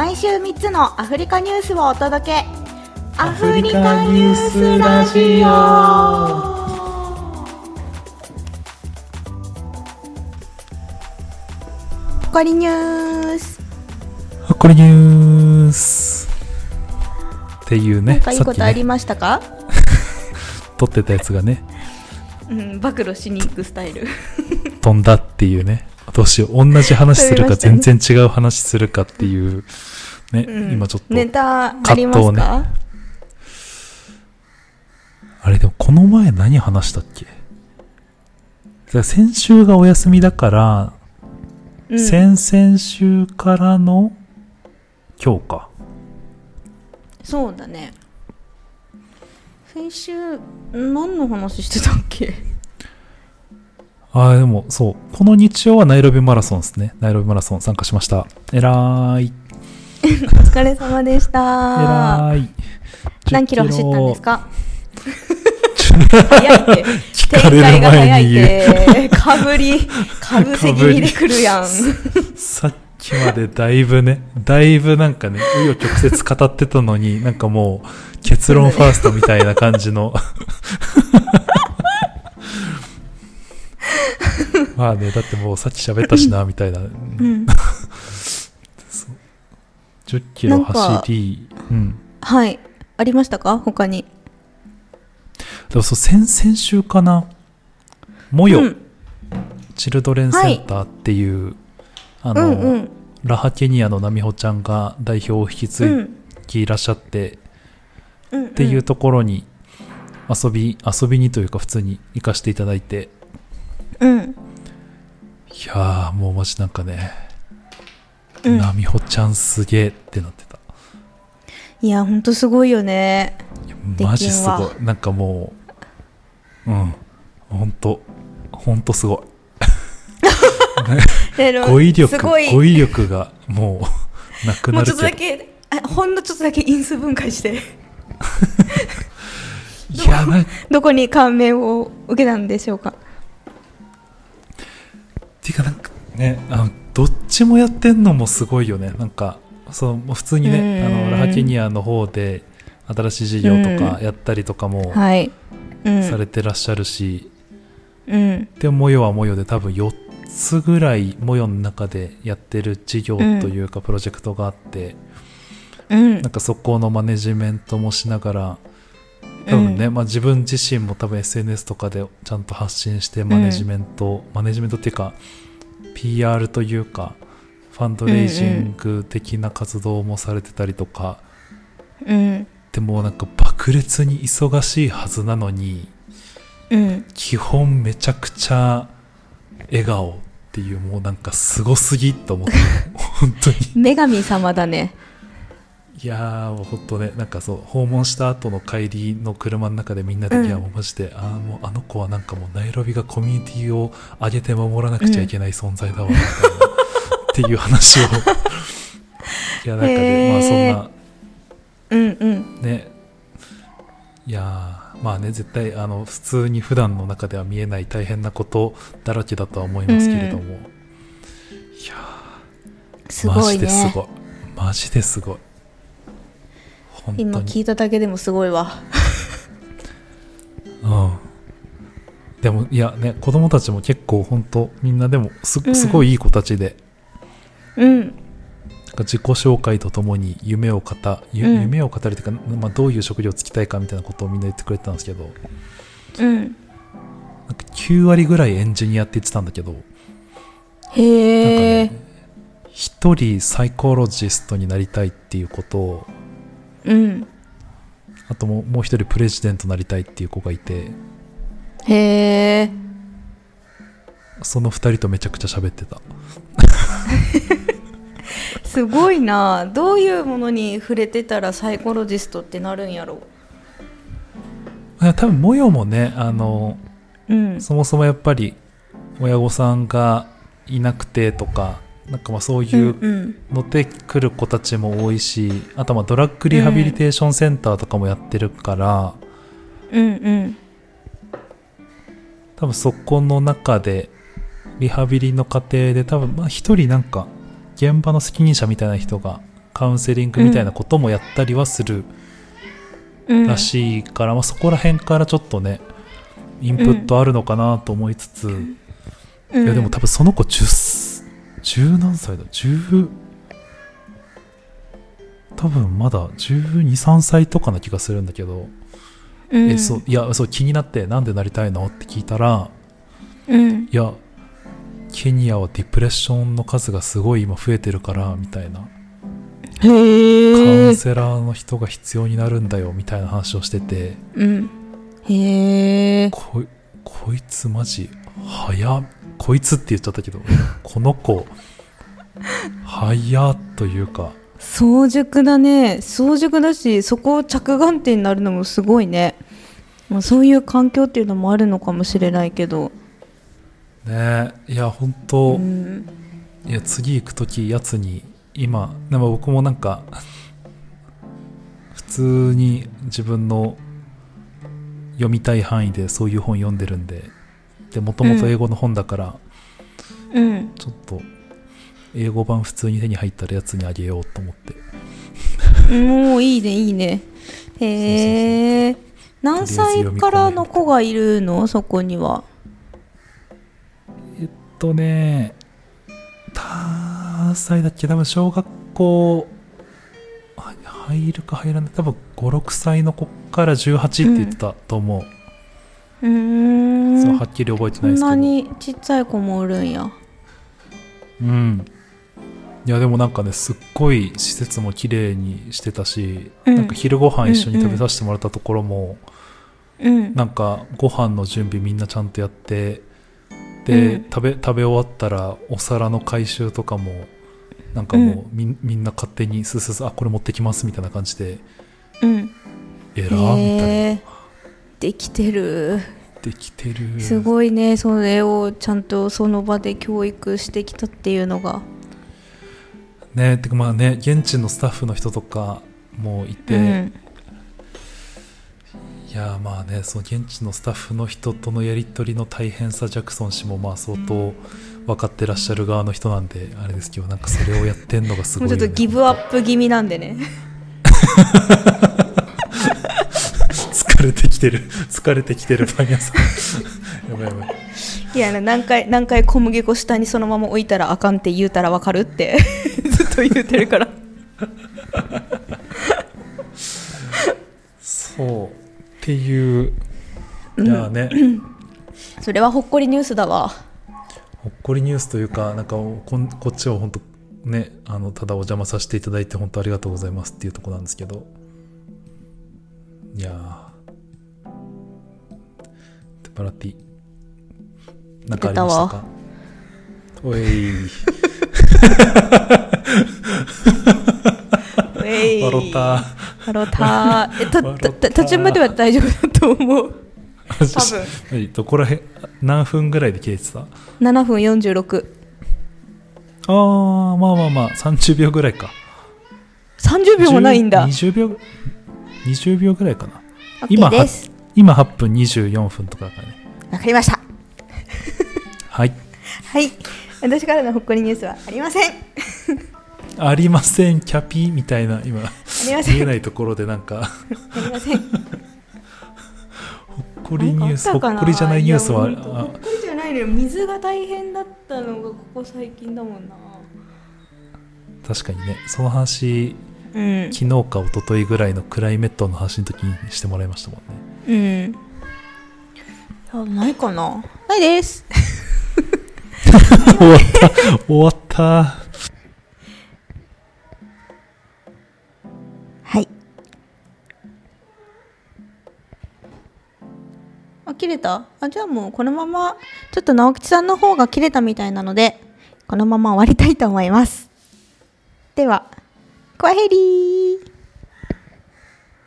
毎週3つのアフリカニュースをお届け。アフリカニュースラジオ。ほこりニュース。ほっこりニュース。っていうねなんかいいことありましたか、撮ってたやつがね。うん、暴露しに行くスタイル。飛んだっていうねどうしよう同じ話するか全然違う話するかっていうね、うん。今ちょっとネタあります葛か、あれでもこの前何話したっけ？先週がお休みだから、うん、先々週からの今日か。そうだね。先週何の話してたっけ？ああでもそう。この日曜はナイロビマラソンですね。ナイロビマラソン参加しました。えらーい。お疲れ様でしえた。らーい。何キロ走ったんですか？か早いって。聞かれる展開が早いっ前に言うて。かぶり。かぶせ気味でくるやん。さっきまでだいぶね、だいぶなんかね、紆余曲折語ってたのに、なんかもう、結論ファーストみたいな感じの。まあね、だってもうさっき喋ったしな、みたいな。うん。10キロ走り、うん。はい。ありましたか？他に。でもそう、先々週かな。もよ、うん。チルドレンセンターっていう、あうの、んうん。ラハケニアのナミホちゃんが代表を引きう継ん。ぎいらっしゃって、うん。っていうところに遊び遊びにというか普通に行かせていただいてうん。いやーもうマジなんかね、うん。なみほちゃんすげえってなってた。いやほんとすごいよね。マジすごい。なんかもううん。ほんとほんとすごい。語彙力語彙力がもう なくもうちょっとだなるけほんのちょっとだけ因数分解して。いやどこに感銘を受けたんでしょうか？ね。あのどっちもやってんのもすごいよね。なんかそう普通にねあうん。のラハケニアの方で新しい事業とかやったりとかもはい。うん。されてらっしゃるし、うん。でもよはもよで多分4つぐらいもよの中でやってる事業というかプロジェクトがあって、うん。なんかそこのマネジメントもしながら多分ね、まあ、自分自身も多分 SNS とかでちゃんと発信してマネジメント、マネジメントっていうか PR というかファンドレイジング的な活動もされてたりとか、うん。でもなんか爆裂に忙しいはずなのにうん。基本めちゃくちゃ笑顔っていうもうなんかすごすぎと思って本当に。女神様だねいやーもう本当ねなんかそう訪問した後の帰りの車の中でみんなで、うんいやもうマジであーもうあの子はなんかもうナイロビがコミュニティを上げて守らなくちゃいけない存在だわみたいな、っていう話をいやなんかね、まあそんなうんうん。ね。いやーまあね絶対あの普通に普段の中では見えない大変なことだらけだとは思いますけれども、いやーマすごいね。ジですごい。マジですごい今聞いただけでもすごいわ。うん。でもいやね子供たちも結構本当みんなでもすうん。すごいいい子たちで、うん。なんか自己紹介とともに夢を語ゆうん。夢を語るというか、まあ、どういう職業をつきたいかみたいなことをみんな言ってくれてたんですけど。うん。なんか9割ぐらいエンジニアって言ってたんだけど。へえ、ね一人サイコロジストになりたいっていうことをうん。あともうもう一人プレジデントになりたいっていう子がいて。へえ。その二人とめちゃくちゃ喋ってた。すごいな。どういうものに触れてたらサイコロジストってなるんやろあ多分模様もねあのうん。そもそもやっぱり親御さんがいなくてとかなんかまあそういううんので来る子たちも多いし、あとまあドラッグリハビリテーションセンターとかもやってるから、うんうん。多分そこの中でリハビリの過程で多分まあ一人なんか現場の責任者みたいな人がカウンセリングみたいなこともやったりはするうん。らしいから、まあ、そこら辺からちょっとねインプットあるのかなと思いつつ、うん。いやでも多分その子10 10何歳だ。10多分まだ123歳とかな気がするんだけど、うん。えそういやそう気になってなんでなりたいの？って聞いたらうん。いやケニアはディプレッションの数がすごい今増えてるからみたいな。カウンセラーの人が必要になるんだよみたいな話をしてて。うん。へえこいつマジ早っ。こいつって言っちゃったけどこの子早っというか。早熟だね。早熟だしそこを着眼点になるのもすごいね、まあ、そういう環境っていうのもあるのかもしれないけど。ねいや本当、うん。いや次行く時やつに今でも僕もなんか普通に自分の読みたい範囲でそういう本読んでるんででもともと英語の本だから、うん。ちょっと英語版普通に手に入ったらやつにあげようと思って。もういいねいいね。へえ何歳からの子がいるの？そこには。えっとね何歳だっけ？多分小学校は入るか入らない。多分56歳の子から18って言ってたと思う、うーんそうはっきり覚えてこんないですけど。なにちっちゃい子もおるんや。うん。いやでもなんかねすっごい施設も綺麗にしてたし、うん。なんか昼ご飯一緒に食べさせてもらったところも、うん。なんかご飯の準備みんなちゃんとやってで、うん。食べ食べ終わったらお皿の回収とかもなんかもうみ,、ん、みんな勝手にスースースーあこれ持ってきますみたいな感じでうん。えらーみたいな。へえできてる。できてる。すごいねそれをちゃんとその場で教育してきたっていうのが。ねてかまあね現地のスタッフの人とかもいて、うん。いやーまあねその現地のスタッフの人とのやり取りの大変さジャクソン氏もまあ相当分かってらっしゃる側の人なんであれですけどなんかそれをやってんのがすごいよ、ね、もうちょっとギブアップ気味なんでね。疲 れてきてる。疲れてきてるパン屋さん。やばいやばい。いや何回何回小麦粉下にそのまま置いたらあかんって言うたらわかるって。ずっと言うてるから。そう。っていう。いやーね、それはほっこりニュースだわ。ほっこりニュースというかなんかこんこっちは本当ねあのただお邪魔させていただいて本当ありがとうございますっていうところなんですけど。いやパラティなんかありましたか？おい。ウェイ笑った。ハロタえた笑った。た途中までは大丈夫だと思う。多分。どこらへん何分ぐらいで切れてた？7分46あーまあまあまあ30秒ぐらいか。30秒もないんだ。10 20秒20秒ぐらいかな。今です今8分24分とかだからね。わかりました。はい。はい。私からのほっこりニュースはありません。ありません。キャピーみたいな今見えないところでなんか。ありません。ほっこりニュースほっこりじゃないニュースはほっこりじゃないのよ。水が大変だったのがここ最近だもんな。あ確かにね。その話うん。昨日か一昨日ぐらいのクライメットの話の時にしてもらいましたもんねうん。いやないかな？ないです。終わった。終わった。はい。あ切れた？あじゃあもうこのままちょっと直吉さんの方が切れたみたいなのでこのまま終わりたいと思います。ではコアヘリー